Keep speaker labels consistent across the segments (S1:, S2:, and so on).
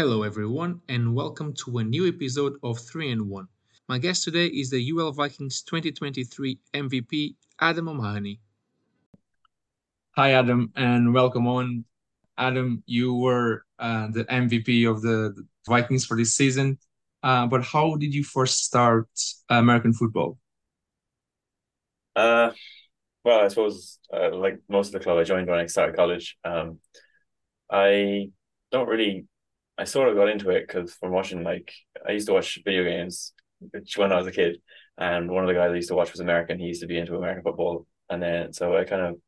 S1: Hello, everyone, and welcome to a new episode of 3 and 1. My guest today is the UL Vikings 2023 MVP, Adam O'Mahony. Hi, Adam, and welcome on. Adam, you were uh, the MVP of the Vikings for this season, uh, but how did you first start American football?
S2: Uh, well, I suppose uh, like most of the club I joined when I started college. Um, I don't really I sort of got into it because from watching like I used to watch video games when I was a kid, and one of the guys I used to watch was American. He used to be into American football, and then so I kind of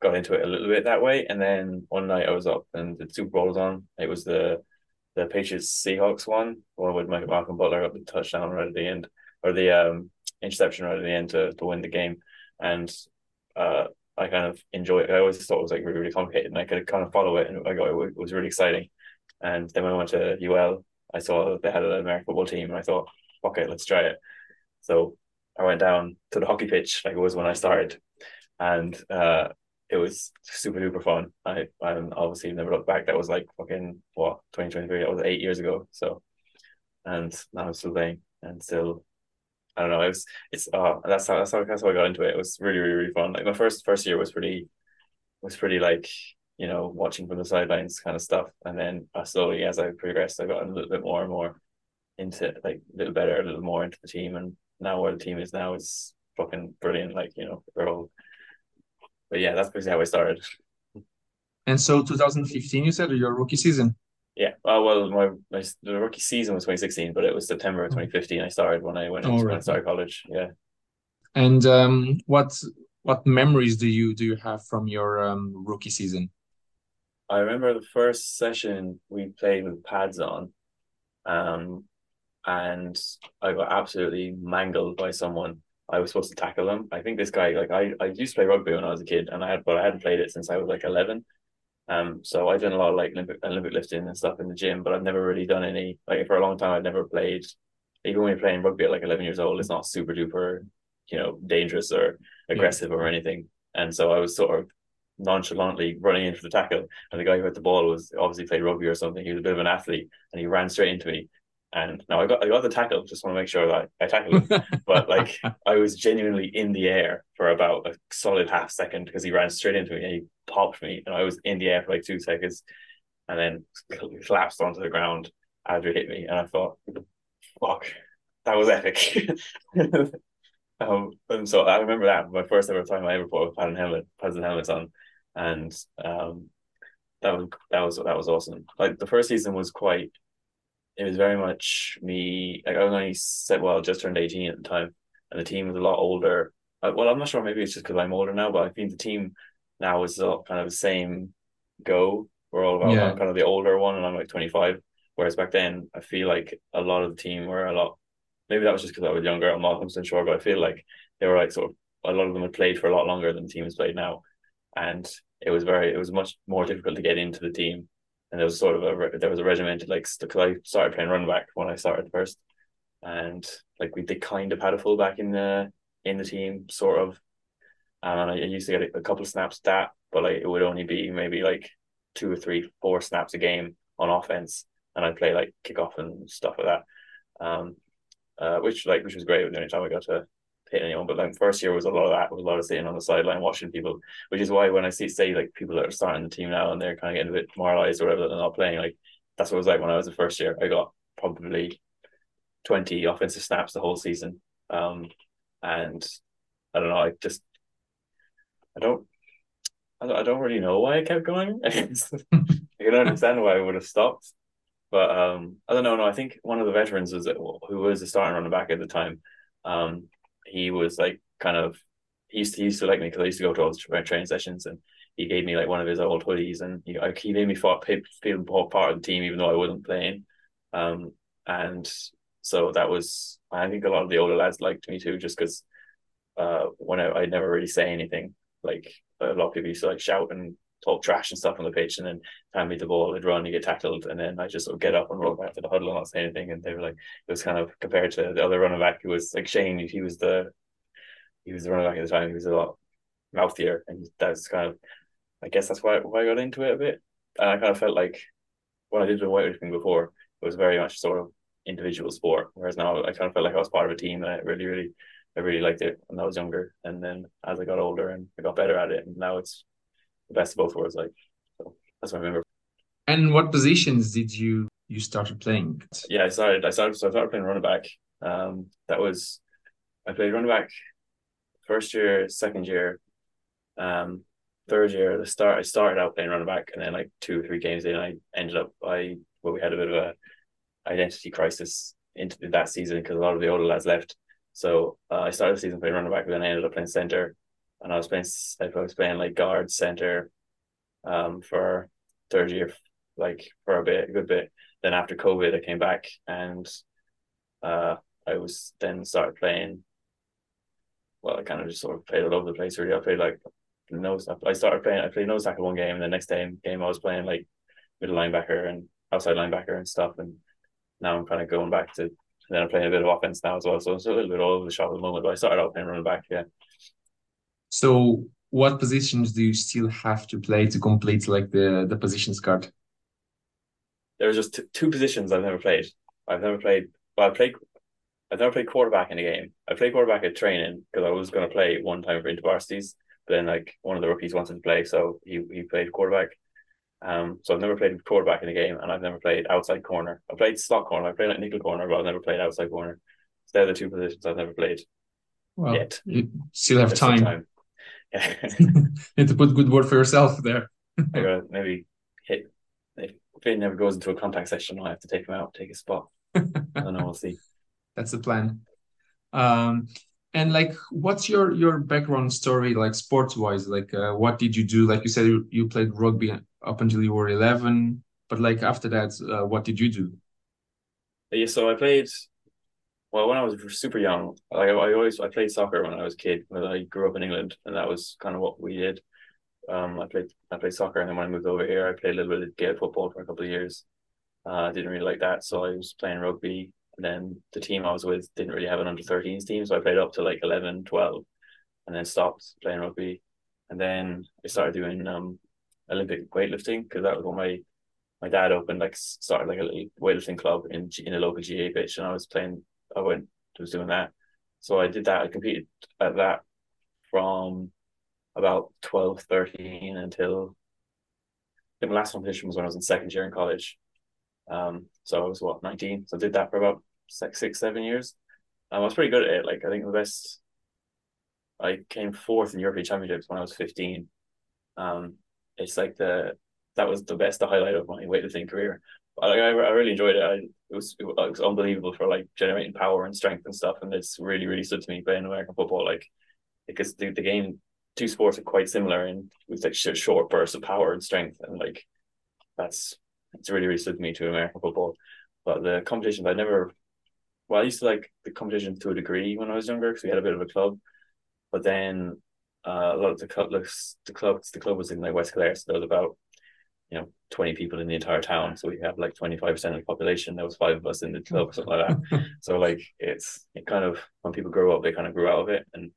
S2: got into it a little bit that way. And then one night I was up and the Super Bowl was on. It was the the Patriots Seahawks one, one with Michael Malcolm Butler got the touchdown right at the end, or the um interception right at the end to, to win the game. And uh, I kind of enjoyed it. I always thought it was like really, really complicated, and I could kind of follow it, and I got it was really exciting. And then when I went to UL, I saw they had an American football team, and I thought, okay, let's try it. So I went down to the hockey pitch, like it was when I started, and uh, it was super duper fun. I I obviously never looked back. That was like fucking what twenty twenty three. That was eight years ago. So, and now I'm still playing and still. I don't know. It was it's uh that's how that's how that's how I got into it. It was really really really fun. Like my first first year was pretty was pretty like you know, watching from the sidelines kind of stuff. And then uh, slowly, as I progressed, I got a little bit more and more into like a little better, a little more into the team. And now where the team is now is fucking brilliant. Like, you know, we're all, but yeah, that's basically how I started.
S1: And so 2015, you said, or your rookie season?
S2: Yeah. Uh, well, my, my the rookie season was 2016, but it was September of 2015. I started when I went oh, right. when I started college. Yeah.
S1: And um, what what memories do you do you have from your um, rookie season?
S2: I remember the first session we played with pads on, um, and I got absolutely mangled by someone. I was supposed to tackle them. I think this guy, like I, I used to play rugby when I was a kid, and I had, but I hadn't played it since I was like eleven. Um, so I've done a lot of like Olympic, Olympic lifting and stuff in the gym, but I've never really done any. Like for a long time, I'd never played. Even when you're playing rugby at like eleven years old, it's not super duper, you know, dangerous or aggressive yeah. or anything. And so I was sort of nonchalantly running into the tackle, and the guy who had the ball was obviously played rugby or something. He was a bit of an athlete, and he ran straight into me. And now I got I got the tackle. Just want to make sure that I tackled him. but like I was genuinely in the air for about a solid half second because he ran straight into me and he popped me, and I was in the air for like two seconds, and then collapsed onto the ground after he hit me. And I thought, fuck, that was epic. um, and so I remember that my first ever time I ever put a padded helmet, padded helmets on and um, that was that was that was awesome. Like the first season was quite. It was very much me. Like I was only set well, just turned eighteen at the time, and the team was a lot older. Uh, well, I'm not sure. Maybe it's just because I'm older now, but I think the team now is all kind of the same go. We're all about yeah. Kind of the older one, and I'm like 25. Whereas back then, I feel like a lot of the team were a lot. Maybe that was just because I was younger. I'm not 100 sure, but I feel like they were like sort of a lot of them had played for a lot longer than the team has played now and it was very it was much more difficult to get into the team. And there was sort of a there was a regimented like because I started playing run back when I started first, and like we they kind of had a fullback in the in the team sort of, and I used to get a couple of snaps that, but like it would only be maybe like two or three four snaps a game on offense, and I'd play like kickoff and stuff like that, um, uh, which like which was great. The only time I got to anyone. But like first year was a lot of that, was a lot of sitting on the sideline watching people, which is why when I see say like people that are starting the team now and they're kind of getting a bit demoralized or whatever, they're not playing. Like that's what it was like when I was the first year. I got probably twenty offensive snaps the whole season, um, and I don't know. I just I don't. I don't really know why I kept going. I can understand why I would have stopped, but um, I don't know. No, I think one of the veterans was who was the starting running back at the time. Um, he was like kind of he used to, he used to like me because I used to go to all the training sessions and he gave me like one of his old hoodies and he, he made me feel, feel part of the team even though I wasn't playing. Um, and so that was I think a lot of the older lads liked me too just because uh when I, I never really say anything like a lot of people used to like shout and talk trash and stuff on the pitch and then hand me the ball, I'd run, you get tackled, and then I just sort of get up and roll back to the huddle and not say anything. And they were like, it was kind of compared to the other running back who was like Shane, he was the he was the running back at the time, he was a lot mouthier, and that's kind of I guess that's why why I got into it a bit. And I kind of felt like when I did the weightlifting before, it was very much sort of individual sport. Whereas now I kind of felt like I was part of a team and I really, really I really liked it when I was younger. And then as I got older and I got better at it, and now it's the best of both worlds. Like so that's what I remember.
S1: And what positions did you you started playing?
S2: Yeah, I started I started so I started playing running back. Um that was I played running back first year, second year, um, third year, the start I started out playing running back and then like two or three games in I ended up I well we had a bit of a identity crisis into that season because a lot of the older lads left. So uh, I started the season playing running back, but then I ended up playing center, and I was playing I was playing like guard center, um, for third year, like for a bit, a good bit. Then after COVID, I came back and, uh, I was then started playing. Well, I kind of just sort of played all over the place. Really, I played like nose. I started playing. I played nose tackle one game, and the next day game I was playing like middle linebacker and outside linebacker and stuff. And now I'm kind of going back to. Then I'm playing a bit of offense now as well, so it's a little bit all over the shop at the moment. But I started out playing running back, yeah.
S1: So, what positions do you still have to play to complete like the the positions card?
S2: There are just two positions I've never played. I've never played. Well, I played. I've never played quarterback in a game. I played quarterback at training because I was going to play one time for intervarsities. But then, like one of the rookies wanted to play, so he he played quarterback. Um, so I've never played quarterback in a game, and I've never played outside corner. I played slot corner. I played like nickel corner, but I've never played outside corner. So they're the two positions I've never played.
S1: Well, yet. you still have time. time. Need to put good word for yourself there.
S2: I gotta maybe hit if it never goes into a contact session, I have to take him out, take a spot. I don't know, we'll see.
S1: That's the plan. Um, and like what's your your background story like sports wise like uh, what did you do like you said you, you played rugby up until you were 11 but like after that uh, what did you do
S2: yeah so i played well when i was super young like I, I always i played soccer when i was a kid i grew up in england and that was kind of what we did um i played i played soccer and then when i moved over here i played a little bit of Gael football for a couple of years uh, i didn't really like that so i was playing rugby and then the team I was with didn't really have an under 13s team. So I played up to like 11, 12, and then stopped playing rugby. And then I started doing um Olympic weightlifting because that was what my my dad opened like started like a little weightlifting club in in a local GAA pitch, and I was playing. I went was doing that, so I did that. I competed at that from about 12, 13 until I think my last competition was when I was in second year in college. Um, so I was what nineteen. So I did that for about six, six, seven years. Um, I was pretty good at it. Like I think the best. I came fourth in European Championships when I was fifteen. Um, it's like the that was the best, the highlight of my weightlifting career. I, I, really enjoyed it. I, it was it was unbelievable for like generating power and strength and stuff. And it's really really stood to me playing American football. Like because the, the game, two sports are quite similar in with like short bursts of power and strength, and like that's it's really really stood to me to American football. But the competitions I never well, I used to like the competition to a degree when I was younger because we had a bit of a club, but then uh, a lot of the club, the clubs, the club was in like West Clare, so there was about you know twenty people in the entire town. So we have like twenty five percent of the population. There was five of us in the club, something like that. so like it's it kind of when people grow up, they kind of grew out of it, and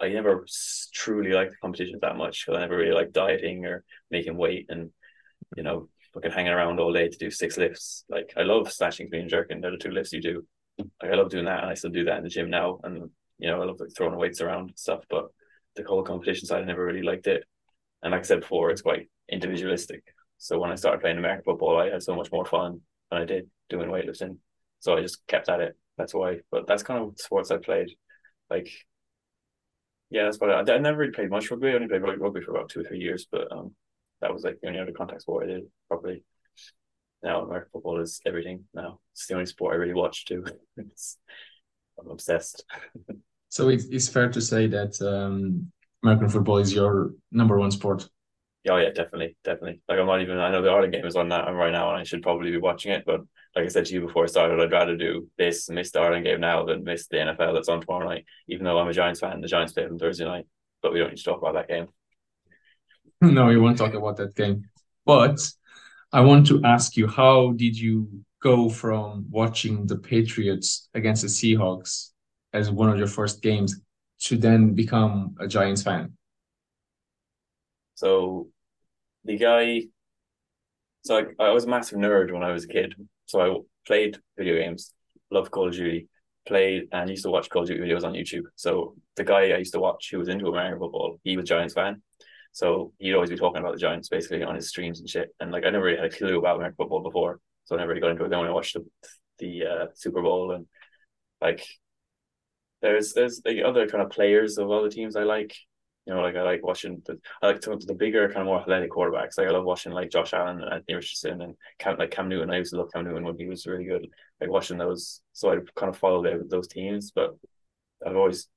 S2: I never truly liked the competition that much because I never really liked dieting or making weight and you know fucking hanging around all day to do six lifts. Like I love snatching, clean, jerking. They're the two lifts you do like I love doing that, and I still do that in the gym now. And you know, I love like throwing weights around and stuff. But the whole competition side, I never really liked it. And like I said before, it's quite individualistic. So when I started playing American football, I had so much more fun than I did doing weightlifting. So I just kept at it. That's why. But that's kind of sports I played. Like, yeah, that's what I, I never really played much rugby. I only played rugby for about two or three years. But um, that was like the only other contact sport I did probably now American football is everything now. It's the only sport I really watch too. I'm obsessed.
S1: so it's, it's fair to say that um, American football is your number one sport.
S2: Oh yeah, definitely, definitely. Like I'm not even. I know the Ireland game is on that right now, and I should probably be watching it. But like I said to you before I started, I'd rather do this miss the Ireland game now than miss the NFL that's on tomorrow night. Even though I'm a Giants fan, the Giants play on Thursday night, but we don't need to talk about that game.
S1: no, we won't talk about that game. But I want to ask you, how did you go from watching the Patriots against the Seahawks as one of your first games to then become a Giants fan?
S2: So the guy so I, I was a massive nerd when I was a kid. So I played video games, loved Call of Duty, played and used to watch Call of Duty videos on YouTube. So the guy I used to watch who was into American football, he was Giants fan. So he'd always be talking about the Giants basically on his streams and shit. And like I never really had a clue about American football before. So I never really got into it. Then when I watched the the uh, Super Bowl and like there's there's the other kind of players of the teams I like. You know, like I like watching the I like of the bigger, kind of more athletic quarterbacks. Like I love watching like Josh Allen and Anthony Richardson and Cam like Cam Newton. I used to love Cam Newton when he was really good. Like watching those, so I kind of followed those teams. But I've always,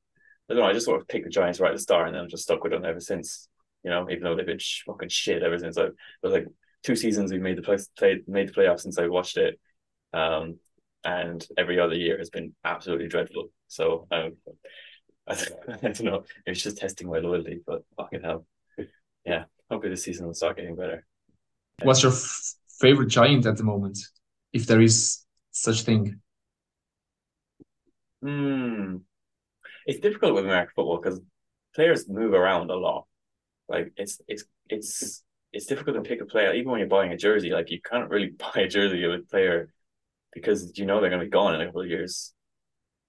S2: I don't know, I just sort of picked the Giants right at the start, and then I'm just stuck with them ever since. You know, even though they've been fucking shit ever since. I was like two seasons we've made the play, played made the playoffs since I watched it. Um, and every other year has been absolutely dreadful. So um, I, I don't know. It's just testing my loyalty, but fucking hell, yeah. Hopefully the season will start getting better.
S1: What's your f- favorite giant at the moment, if there is such thing?
S2: Hmm. It's difficult with American football because players move around a lot. Like it's it's it's it's difficult to pick a player. Even when you're buying a jersey, like you can't really buy a jersey of a player because you know they're going to be gone in a couple of years.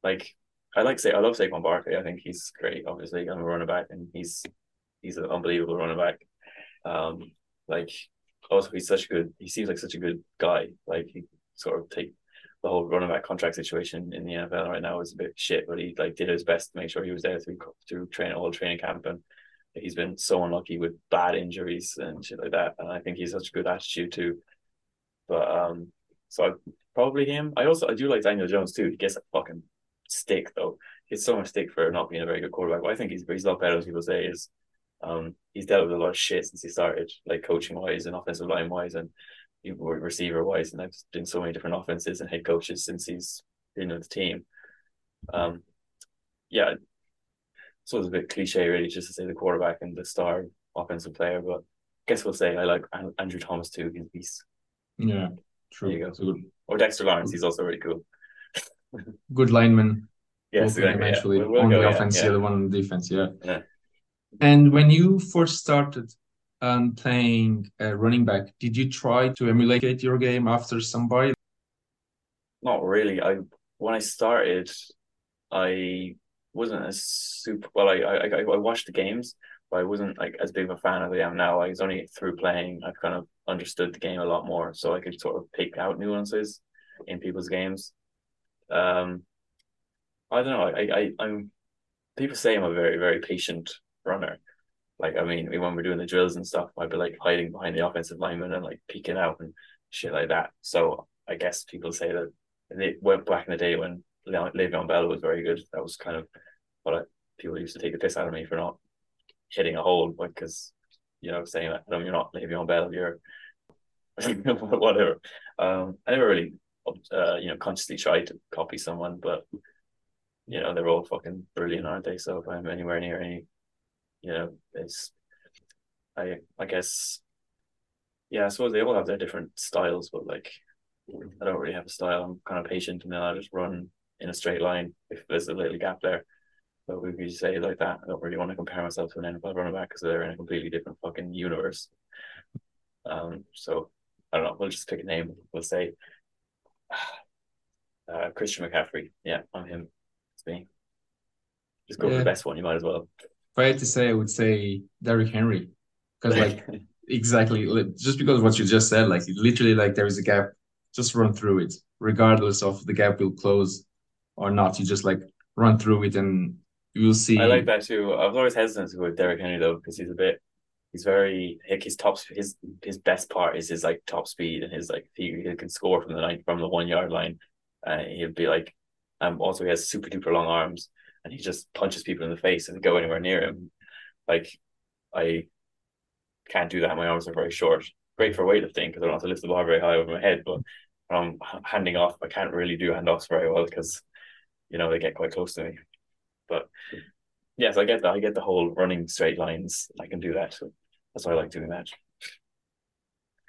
S2: Like I like say I love Saquon Barkley. I think he's great. Obviously, I'm a running back, and he's he's an unbelievable running back. Um, like also he's such a good. He seems like such a good guy. Like he sort of take the whole running back contract situation in the NFL right now is a bit shit, but he like did his best to make sure he was there through through train all training camp, and he's been so unlucky with bad injuries and shit like that. And I think he's such a good attitude too. But um, so I probably him. I also I do like Daniel Jones too. He gets a fucking stick though. He gets so much stick for not being a very good quarterback. But I think he's he's a lot better as people say is um he's dealt with a lot of shit since he started, like coaching wise and offensive line wise and receiver wise. And I've been so many different offenses and head coaches since he's been with the team. Um yeah. So it's a bit cliche really just to say the quarterback and the star offensive player, but I guess we'll say I like Andrew Thomas too. He's beast.
S1: Yeah.
S2: True. There you go. Or Dexter Lawrence, he's also really cool.
S1: Good lineman.
S2: Yes, exactly.
S1: Eventually,
S2: yeah.
S1: we'll, on go, the offense, yeah. the other one on the defense. Yeah. yeah. And when you first started um, playing uh, running back, did you try to emulate your game after somebody?
S2: Not really. I when I started, I wasn't as super. Well, I I I watched the games, but I wasn't like as big of a fan as I am now. I was only through playing. I've kind of understood the game a lot more, so I could sort of pick out nuances in people's games. Um, I don't know. I, I I'm people say I'm a very very patient runner. Like I mean, when we're doing the drills and stuff, I'd be like hiding behind the offensive lineman and like peeking out and shit like that. So I guess people say that they went back in the day when Le'Veon Bell was very good. That was kind of what I, people used to take the piss out of me for not hitting a hole like because you know saying that you're not Le'Veon Bell, you're whatever. Um, I never really, uh, you know, consciously try to copy someone, but you know, they're all fucking brilliant, aren't they? So if I'm anywhere near any, you know, it's, I, I guess, yeah, I suppose they all have their different styles, but like, I don't really have a style. I'm kind of patient, and then I just run in a straight line if there's a little gap there. But we could say like that. I don't really want to compare myself to an NFL running back because they're in a completely different fucking universe. Um, so I don't know. We'll just pick a name. We'll say uh, Christian McCaffrey. Yeah, I'm him. It's me. Just go yeah. for the best one. You might as well.
S1: If I had to say, I would say Derrick Henry, because like exactly just because of what you just said, like literally, like there is a gap, just run through it, regardless of the gap will close or not. You just like run through it, and you will see.
S2: I like that too. I was always hesitant to go with Derrick Henry though, because he's a bit he's very like his top his his best part is his like top speed and his like he, he can score from the line from the one yard line. And uh, he'll be like um also he has super duper long arms and he just punches people in the face and go anywhere near him. Like I can't do that. My arms are very short. Great for weightlifting because I don't have to lift the bar very high over my head but I'm handing off I can't really do handoffs very well because you know they get quite close to me. But yes I get that I get the whole running straight lines. I can do that. so that's why I like doing that.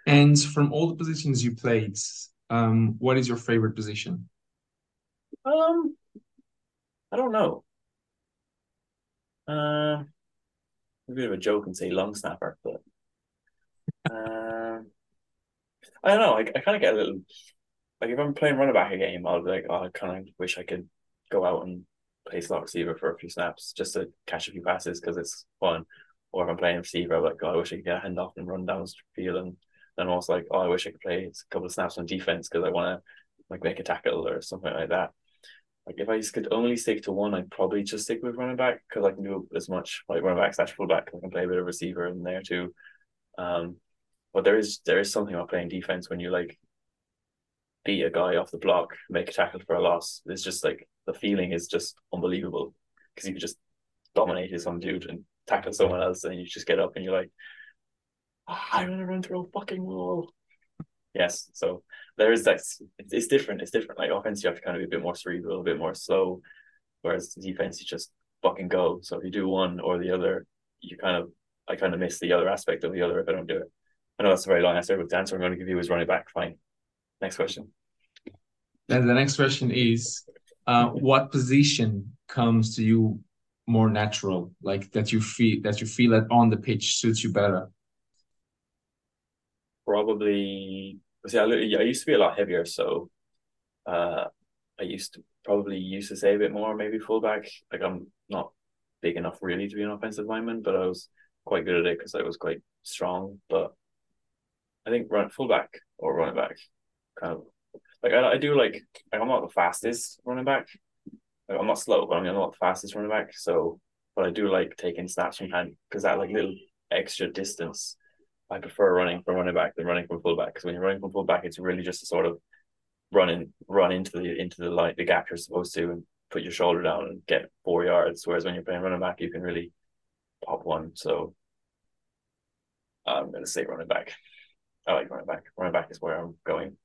S1: And from all the positions you played, um, what is your favorite position?
S2: Um, I don't know. Uh, a bit of a joke and say long snapper, but uh, I don't know. I, I kind of get a little like if I'm playing running back a game, I'll be like, oh, I kind of wish I could go out and play slot receiver for a few snaps just to catch a few passes because it's fun. Or if I'm playing receiver, I'm like, oh, I wish I could get a hand off and run down the field. And then I also like, oh, I wish I could play a couple of snaps on defense because I want to like make a tackle or something like that. Like if I could only stick to one, I'd probably just stick with running back because I can do as much like running back slash fullback. I can play a bit of receiver in there too. Um, but there is there is something about playing defense when you like beat a guy off the block, make a tackle for a loss. It's just like the feeling is just unbelievable because you can just dominate some dude and tackle someone else, and you just get up and you're like, oh, I'm gonna run through a fucking wall. Yes, so there is that. It's different. It's different. Like offense, you have to kind of be a bit more cerebral, a bit more slow, whereas defense, you just fucking go. So if you do one or the other, you kind of, I kind of miss the other aspect of the other if I don't do it. I know that's a very long answer, but the answer I'm going to give you is running back. Fine. Next question.
S1: And the next question is, uh, what position comes to you more natural, like that you feel that you feel that on the pitch suits you better?
S2: Probably. See, I, I used to be a lot heavier, so uh, I used to probably used to say a bit more, maybe fullback. Like I'm not big enough really to be an offensive lineman, but I was quite good at it because I was quite strong. But I think run fullback or running back, kind of like I, I do like, like I'm not the fastest running back. Like, I'm not slow, but I'm not the fastest running back. So, but I do like taking snaps from hand because that like little extra distance. I prefer running from running back than running from fullback because when you're running from fullback, it's really just a sort of running run into the into the light the gap you're supposed to and put your shoulder down and get four yards. Whereas when you're playing running back, you can really pop one. So I'm gonna say running back. I like running back. Running back is where I'm going.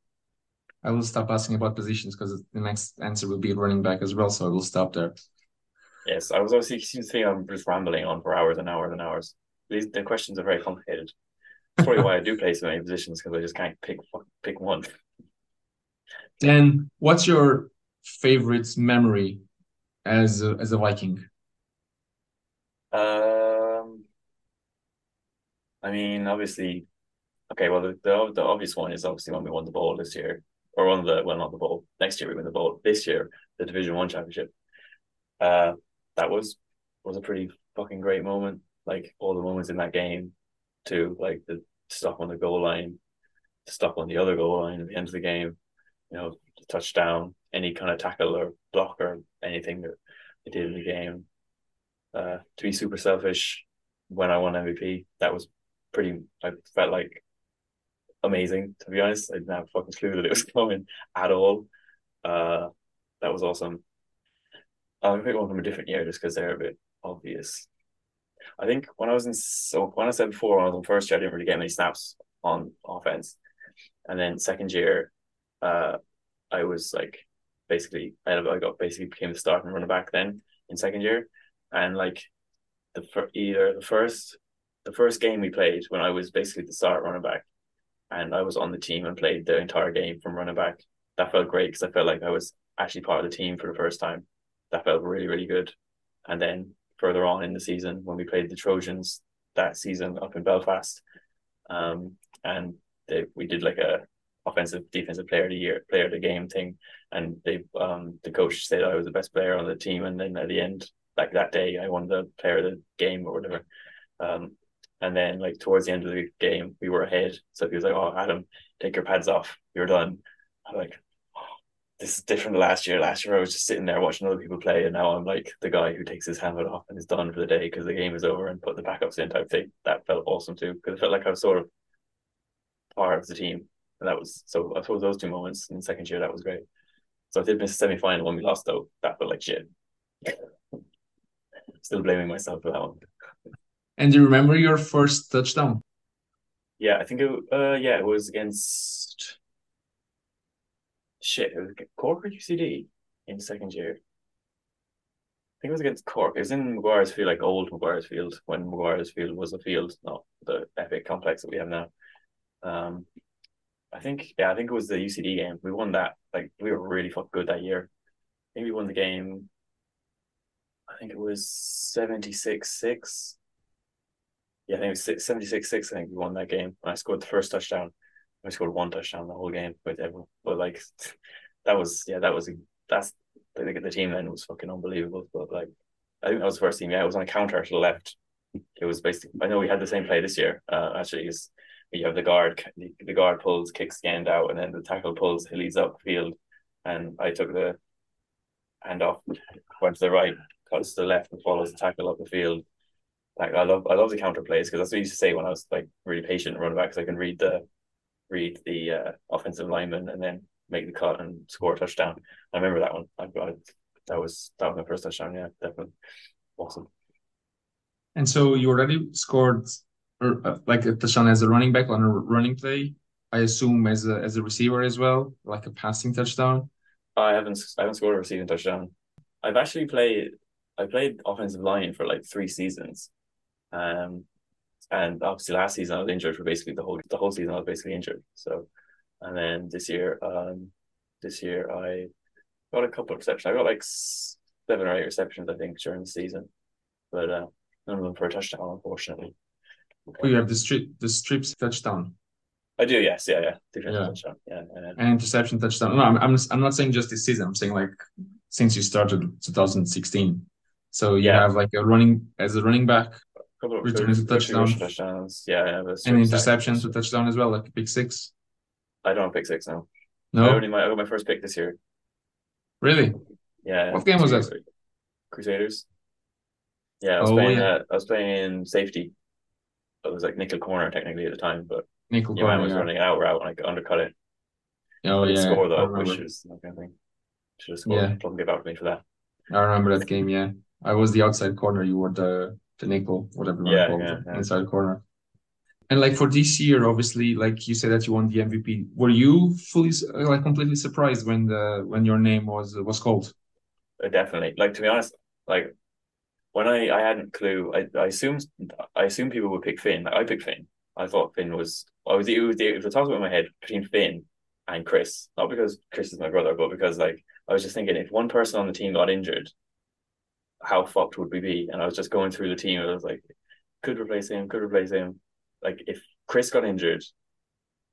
S1: I will stop asking about positions because the next answer will be running back as well. So I will stop there.
S2: Yes, I was obviously seems to think I'm just rambling on for hours and hours and hours. These the questions are very complicated. That's probably why I do play so many positions because I just can't pick pick one.
S1: And what's your favorite memory as a, as a Viking?
S2: Um, I mean, obviously, okay. Well, the, the the obvious one is obviously when we won the ball this year or of the well not the bowl. Next year we win the bowl. This year the Division One championship. Uh, that was was a pretty fucking great moment. Like all the moments in that game, to like the stop on the goal line, stop on the other goal line at the end of the game. You know, the touchdown, any kind of tackle or block or anything that they did in the game. Uh, to be super selfish, when I won MVP, that was pretty. I felt like amazing. To be honest, I didn't have a fucking clue that it was coming at all. Uh, that was awesome. I'm gonna pick one from a different year just because they're a bit obvious. I think when I was in so when I said before when I was in first year, I didn't really get many snaps on offense, and then second year, uh, I was like basically I got basically became the starting running back then in second year, and like the either the first the first game we played when I was basically the start running back, and I was on the team and played the entire game from running back. That felt great because I felt like I was actually part of the team for the first time. That felt really, really good. And then further on in the season, when we played the Trojans that season up in Belfast, um, and they, we did like a offensive defensive player of the year, player of the game thing, and they um the coach said I was the best player on the team, and then at the end, like that day, I won the player of the game or whatever. Um, and then like towards the end of the game, we were ahead. So he was like, "Oh, Adam, take your pads off. You're done." I'm like, "This is different last year. Last year I was just sitting there watching other people play, and now I'm like the guy who takes his helmet off and is done for the day because the game is over and put the backups in type thing." That felt awesome too because it felt like I was sort of part of the team, and that was so. I suppose those two moments in the second year that was great. So I did miss a semi final when we lost though. That felt like shit. Still blaming myself for that one.
S1: And do you remember your first touchdown?
S2: Yeah, I think it. Uh, yeah, it was against. Shit, it was Cork or UCD in second year. I think it was against Cork. It was in Maguire's Field, like old Maguire's Field, when Maguire's Field was a field, not the epic complex that we have now. Um, I think, yeah, I think it was the UCD game. We won that. Like, we were really fucking good that year. I think we won the game. I think it was 76 6 yeah, I think it was 76 6. I think we won that game I scored the first touchdown. I scored one touchdown the whole game with everyone. But like that was yeah, that was that's the, the team then was fucking unbelievable. But like I think that was the first team. Yeah, it was on a counter to the left. It was basically I know we had the same play this year. Uh, actually, you have the guard the, guard pulls kicks the end out, and then the tackle pulls he leads up field, and I took the hand off, went to the right, cuts to the left, and follows the tackle up the field. Like I love I love the counter plays because that's what I used to say when I was like really patient running back because I can read the read the uh, offensive lineman and then make the cut and score a touchdown. I remember that one. I, I, that was that was my first touchdown. Yeah, definitely awesome.
S1: And so you already scored or, uh, like a touchdown as a running back on a running play. I assume as a as a receiver as well, like a passing touchdown.
S2: I haven't I haven't scored a receiving touchdown. I've actually played I played offensive line for like three seasons. Um and obviously last season I was injured for basically the whole the whole season I was basically injured. So and then this year um this year I got a couple of receptions. I got like seven or eight receptions I think during the season. But uh none of them for a touchdown unfortunately.
S1: Oh, you have the strip the strips touchdown.
S2: I do, yes, yeah, yeah,
S1: yeah. touchdown, yeah, yeah. And interception touchdown. No, I'm, I'm, I'm not saying just this season. I'm saying like since you started 2016. So you yeah. have like a running as a running back, returning to touchdown,
S2: touchdowns, yeah,
S1: and interceptions to touchdown as well, like pick six.
S2: I don't pick six now. No, I only my I got my first pick this year.
S1: Really?
S2: Yeah.
S1: What game was that?
S2: Crusaders. Yeah, I was oh, playing. Yeah. Uh, I was playing safety. It was like nickel corner technically at the time, but nickel corner man was yeah. running out route and I undercut it.
S1: Oh yeah,
S2: score though, which is kind of thing. Should have scored. Yeah. Don't give out to me for that.
S1: I remember that game. Yeah, I was the outside corner. You were the the nickel, whatever you yeah, call yeah, it, inside corner. And like for this year, obviously, like you said that you won the MVP. Were you fully like completely surprised when the when your name was was called?
S2: Uh, definitely. Like to be honest, like when I I hadn't clue. I I assumed I assumed people would pick Finn. Like I picked Finn. I thought Finn was. I was. It was. It was talking about my head between Finn and Chris. Not because Chris is my brother, but because like I was just thinking, if one person on the team got injured, how fucked would we be? And I was just going through the team. And I was like, could replace him. Could replace him. Like if Chris got injured,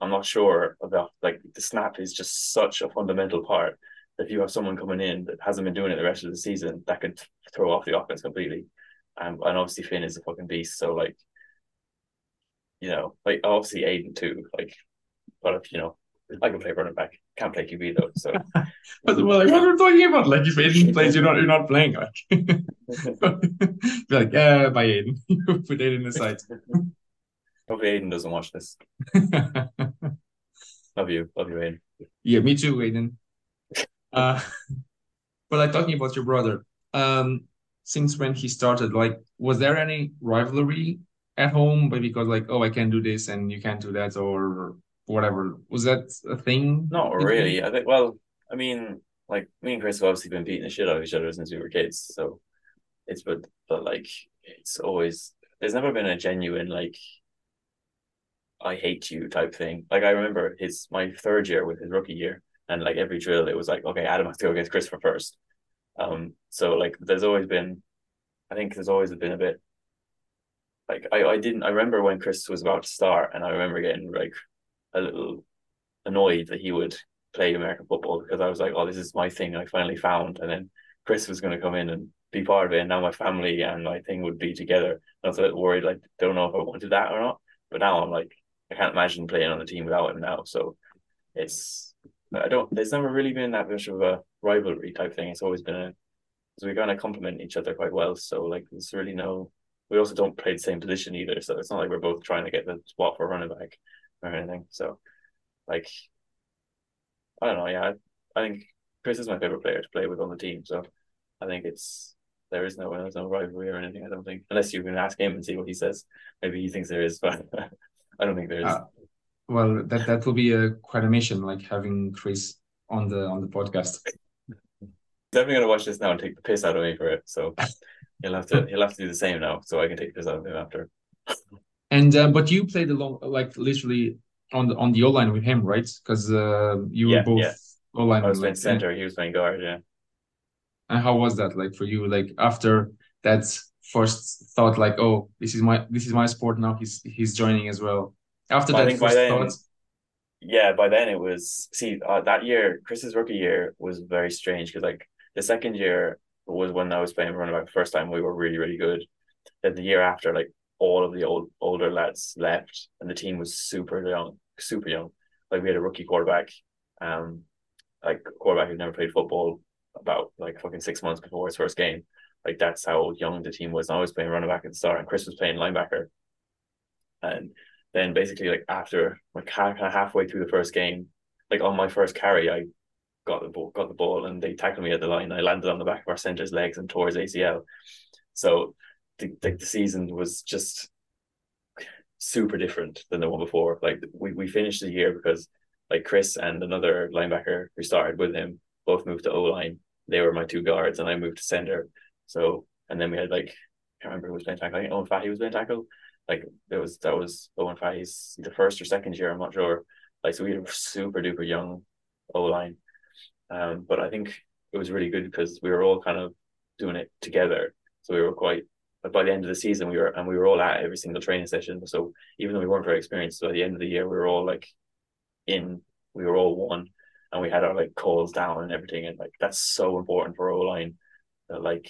S2: I'm not sure about like the snap is just such a fundamental part if you have someone coming in that hasn't been doing it the rest of the season, that could throw off the offense completely. Um, and obviously Finn is a fucking beast. So like, you know, like obviously Aiden too. Like, but if you know, I can play running back. Can't play QB though. So,
S1: well, like, what are we talking about? Like, if Aiden plays, you're not you're not playing. Like, be like, yeah, by Aiden. Put Aiden aside.
S2: Hopefully, Aiden doesn't watch this. love you, love you, Aiden.
S1: Yeah, me too, Aiden. Uh, but like talking about your brother, um, since when he started, like, was there any rivalry at home? But because like, oh, I can't do this and you can't do that, or whatever. Was that a thing?
S2: Not really. I think. Well, I mean, like me and Chris have obviously been beating the shit out of each other since we were kids. So it's but but like it's always there's never been a genuine like I hate you type thing. Like I remember his my third year with his rookie year and like every drill it was like okay adam has to go against christopher first um so like there's always been i think there's always been a bit like i i didn't i remember when chris was about to start and i remember getting like a little annoyed that he would play american football because i was like oh this is my thing i finally found and then chris was going to come in and be part of it and now my family and my thing would be together and i was a little worried like don't know if i wanted that or not but now i'm like i can't imagine playing on the team without him now so it's I don't. There's never really been that much of a rivalry type thing. It's always been a, because we kind of complement each other quite well. So like, there's really no. We also don't play the same position either, so it's not like we're both trying to get the spot for running back or anything. So, like, I don't know. Yeah, I, I think Chris is my favorite player to play with on the team. So, I think it's there is no there's no rivalry or anything. I don't think unless you can ask him and see what he says. Maybe he thinks there is, but I don't think there is. Uh,
S1: well, that that will be a quite a mission, like having Chris on the on the podcast.
S2: Definitely gonna watch this now and take the piss out of me for it. So he'll have to he'll have to do the same now, so I can take the piss out of him after.
S1: And uh, but you played along like literally on the on the O line with him, right? Because uh, you
S2: yeah,
S1: were both
S2: yeah.
S1: O line.
S2: I was playing center. He was playing guard. Yeah.
S1: And how was that like for you? Like after that first thought, like, oh, this is my this is my sport now. He's he's joining as well. After well, that, first
S2: then,
S1: thoughts.
S2: yeah, by then it was see uh, that year Chris's rookie year was very strange because like the second year was when I was playing running back the first time we were really really good. Then the year after like all of the old older lads left and the team was super young, super young. Like we had a rookie quarterback, um, like quarterback who never played football about like fucking six months before his first game. Like that's how young the team was. And I was playing running back at the start, and Chris was playing linebacker. And then basically, like after like halfway through the first game, like on my first carry, I got the ball, got the ball, and they tackled me at the line. I landed on the back of our center's legs and tore his ACL. So the, the, the season was just super different than the one before. Like we, we finished the year because like Chris and another linebacker who started with him both moved to O line. They were my two guards, and I moved to center. So and then we had like I can't remember who was playing tackle. I think Owen Fatty was playing tackle. Like it was that was Owen Fatty's the first or second year. I'm not sure. Like so we had a super duper young O line. Um, but I think it was really good because we were all kind of doing it together. So we were quite but by the end of the season we were and we were all at every single training session. So even though we weren't very experienced, by the end of the year we were all like in we were all one and we had our like calls down and everything and like that's so important for O line that like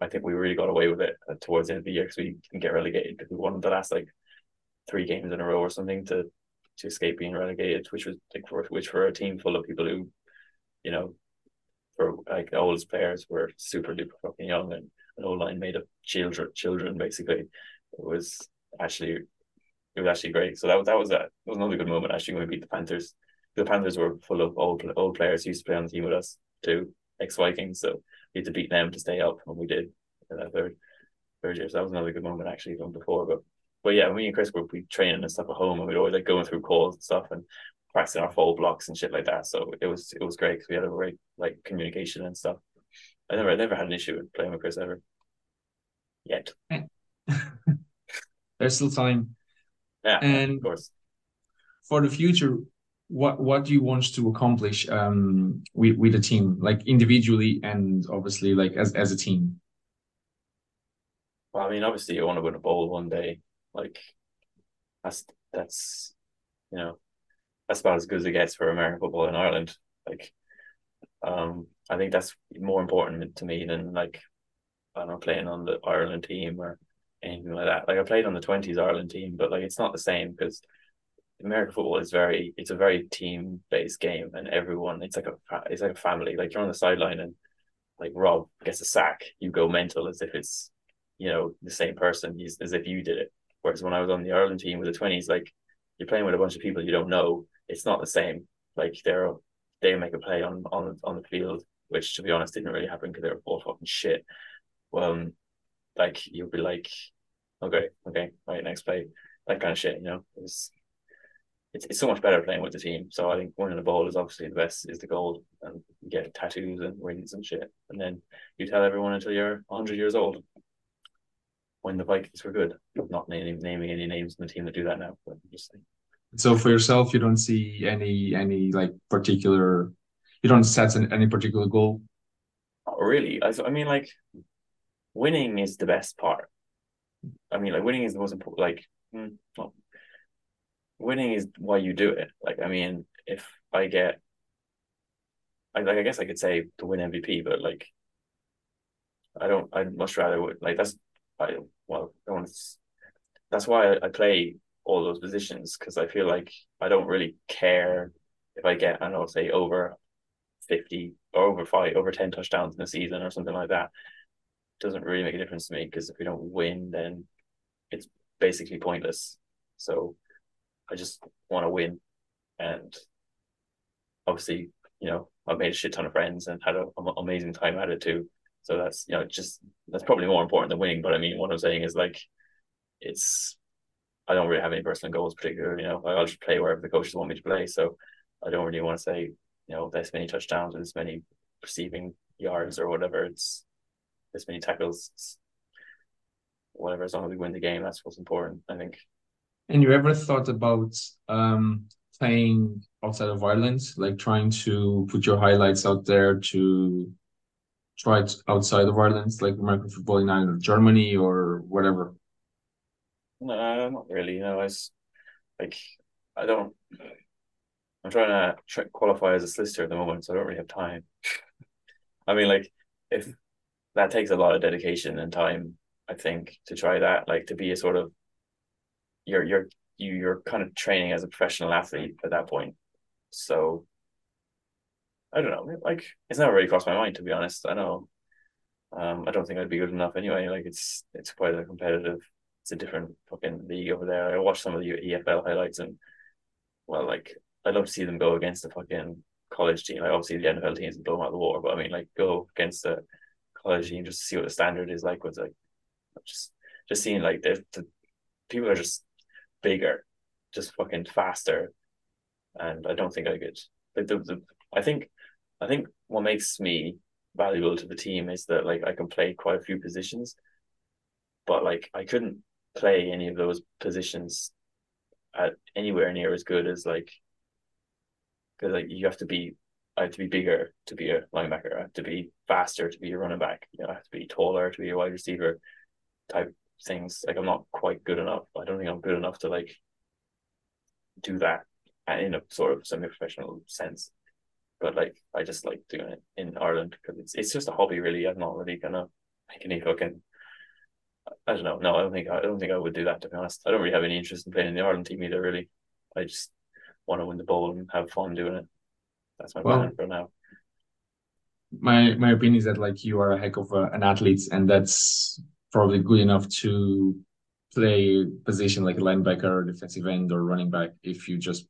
S2: I think we really got away with it uh, towards the end of the year because we didn't get relegated because we won the last like three games in a row or something to to escape being relegated, which was like for which for a team full of people who, you know, for like the oldest players were super duper fucking young and an old line made of children children basically. It was actually it was actually great. So that was that was a that was another good moment actually when we beat the Panthers. The Panthers were full of old old players who used to play on the team with us too, ex Vikings. So we had to beat them to stay up, and we did in that third third year. So that was another good moment actually from before. But but yeah, me and Chris were we training and stuff at home, and we'd always like going through calls and stuff and practicing our full blocks and shit like that. So it was it was great because we had a great like communication and stuff. I never I never had an issue with playing with Chris ever. Yet.
S1: There's still time.
S2: Yeah,
S1: and
S2: of course.
S1: For the future, what what do you want to accomplish um with with the team, like individually and obviously like as as a team?
S2: Well, I mean, obviously, you want to win a bowl one day. Like that's that's you know that's about as good as it gets for American football in Ireland. Like, um, I think that's more important to me than like I don't know playing on the Ireland team or anything like that. Like I played on the twenties Ireland team, but like it's not the same because American football is very it's a very team based game and everyone it's like a it's like a family. Like you're on the sideline and like Rob gets a sack, you go mental as if it's you know the same person as if you did it. Whereas when I was on the Ireland team with the twenties, like you're playing with a bunch of people you don't know, it's not the same. Like they're they make a play on on on the field, which to be honest didn't really happen because they were all fucking shit. Um, like you'll be like, okay, okay, right, next play, that kind of shit. You know, it's it's it's so much better playing with the team. So I think winning the ball is obviously the best is the goal, and get tattoos and rings and shit, and then you tell everyone until you're hundred years old. When the Vikings were good, not naming naming any names in the team that do that now, but just.
S1: So for yourself, you don't see any any like particular, you don't set any particular goal.
S2: Not really. I, I mean, like winning is the best part. I mean, like winning is the most important. Like, mm, winning is why you do it. Like, I mean, if I get, I like, I guess I could say to win MVP, but like, I don't. I'd much rather would like that's. I well, I want to, that's why I, I play all those positions because I feel like I don't really care if I get I don't know say over fifty or over five over ten touchdowns in a season or something like that doesn't really make a difference to me because if we don't win, then it's basically pointless. So I just want to win, and obviously, you know, I've made a shit ton of friends and had an amazing time at it too. So that's you know just that's probably more important than winning. But I mean, what I'm saying is like, it's I don't really have any personal goals particularly. You know, I'll just play wherever the coaches want me to play. So I don't really want to say you know this many touchdowns or this many receiving yards or whatever. It's this many tackles, whatever, as long as we win the game, that's what's important, I think.
S1: And you ever thought about um, playing outside of Ireland, like trying to put your highlights out there to try it outside of Ireland, like American football in either Germany or whatever?
S2: No, not really. You know, I like I don't. I'm trying to qualify as a solicitor at the moment, so I don't really have time. I mean, like if that takes a lot of dedication and time, I think to try that, like to be a sort of you're you're you you're kind of training as a professional athlete at that point. So I don't know, like it's never really crossed my mind to be honest. I know um, I don't think I'd be good enough anyway. Like it's it's quite a competitive. It's a different fucking league over there. I watched some of the EFL highlights and well, like I'd love to see them go against the fucking college team. Like obviously the NFL teams and blow them out the water, but I mean like go against the college team just to see what the standard is like. With like just just seeing like the, the people are just bigger, just fucking faster, and I don't think I could. Like the, the I think I think what makes me valuable to the team is that like I can play quite a few positions, but like I couldn't play any of those positions at anywhere near as good as like because like you have to be I have to be bigger to be a linebacker. I have to be faster to be a running back. You know, I have to be taller to be a wide receiver type things. Like I'm not quite good enough. I don't think I'm good enough to like do that in a sort of semi-professional sense but like I just like doing it in Ireland because it's it's just a hobby really. I'm not really gonna make any fucking. I don't know. No, I don't think I don't think I would do that to be honest. I don't really have any interest in playing in the Ireland team either. Really, I just want to win the bowl and have fun doing it. That's my well, plan for now.
S1: My my opinion is that like you are a heck of a, an athlete, and that's probably good enough to play position like a linebacker or defensive end or running back if you just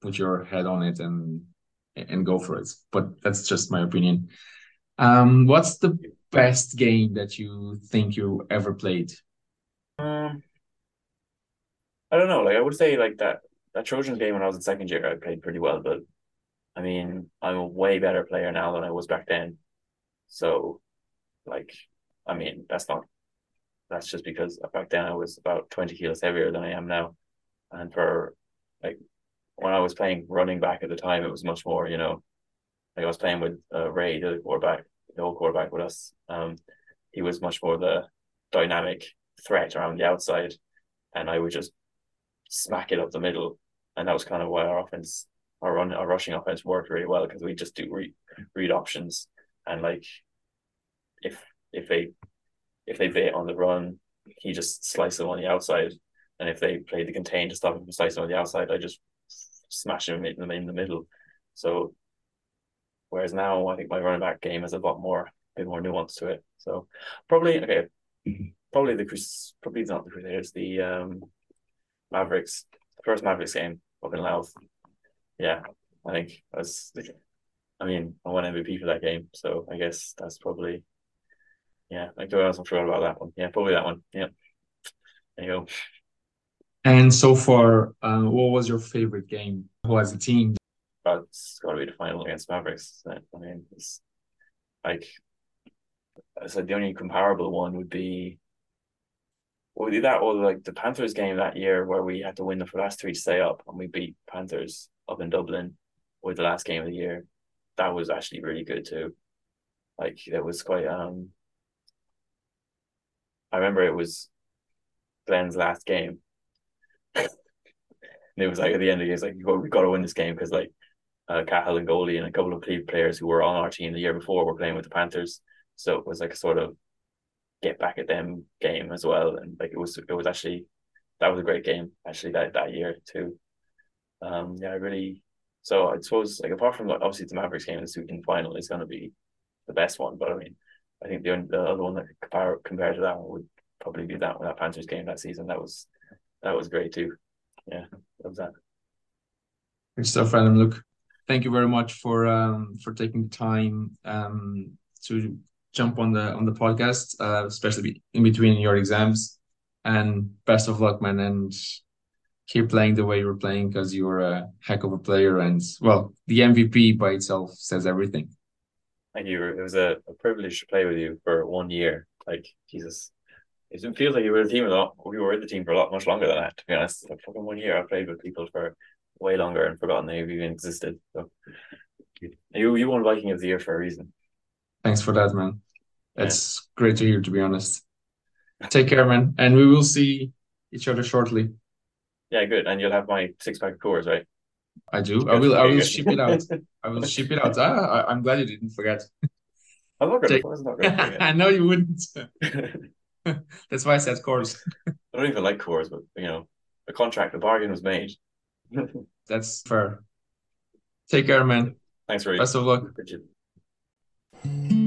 S1: put your head on it and and go for it. But that's just my opinion. Um, what's the best game that you think you ever played?
S2: Um, I don't know. Like I would say, like that that Trojans game when I was in second year, I played pretty well. But I mean, I'm a way better player now than I was back then. So, like, I mean, that's not. That's just because back then I was about twenty kilos heavier than I am now, and for like when I was playing running back at the time, it was much more, you know, like I was playing with uh, Ray, the quarterback, the old quarterback with us. Um, he was much more the dynamic threat around the outside, and I would just smack it up the middle, and that was kind of why our offense, our run, our rushing offense worked really well because we just do read read options and like if if they if they bait on the run, he just slices them on the outside, and if they play the contain to stop him from slicing on the outside, I just smash them in the, in the middle. So whereas now I think my running back game has a lot more, a bit more nuance to it. So probably okay, probably the Chris, probably not the Crusaders, the um Mavericks, first Mavericks game up in Louth. Yeah, I think was. I mean, I won MVP for that game, so I guess that's probably. Yeah, I think I also forgot about that one. Yeah, probably that one. Yeah, there you go.
S1: And so far, uh, what was your favorite game? Who as a team?
S2: Uh, it's got to be the final against Mavericks. I mean, it's like I said, the only comparable one would be we did that or like the Panthers game that year where we had to win the last three to stay up and we beat Panthers up in Dublin with the last game of the year. That was actually really good too. Like it was quite um I remember it was Glenn's last game and it was like at the end of the game, it's like we've got to win this game because like uh, Cahill and goalie and a couple of players who were on our team the year before were playing with the Panthers, so it was like a sort of get back at them game as well, and like it was it was actually that was a great game actually that that year too. Um, yeah, I really. So I suppose like apart from like obviously the Mavericks game the Super final is going to be the best one, but I mean, I think the the other one that compare compare to that one would probably be that that Panthers game that season. That was that was great too. Yeah, love that.
S1: Good stuff, Adam. Look, thank you very much for um for taking the time um to jump on the on the podcast, uh, especially in between your exams. And best of luck, man, and keep playing the way you're playing because you're a heck of a player. And well, the MVP by itself says everything.
S2: Thank you. It was a, a privilege to play with you for one year. Like Jesus, it feels like you were the team a lot. We were the team for a lot much longer than that. To be honest, like fucking one year, I played with people for way longer and forgotten they even existed. So you you won Viking of the Year for a reason.
S1: Thanks for that, man. It's yeah. great to hear. To be honest, take care, man, and we will see each other shortly.
S2: Yeah, good. And you'll have my six pack of Coors, right?
S1: I do. I will. I will ship it out. I will ship it out. Ah, I, am glad you didn't forget.
S2: I'm not going to.
S1: I know you wouldn't. That's why I said Coors.
S2: I don't even like Coors, but you know, the contract, the bargain was made.
S1: That's fair. Take care, man.
S2: Thanks, Ray.
S1: Best of luck. Mm-hmm.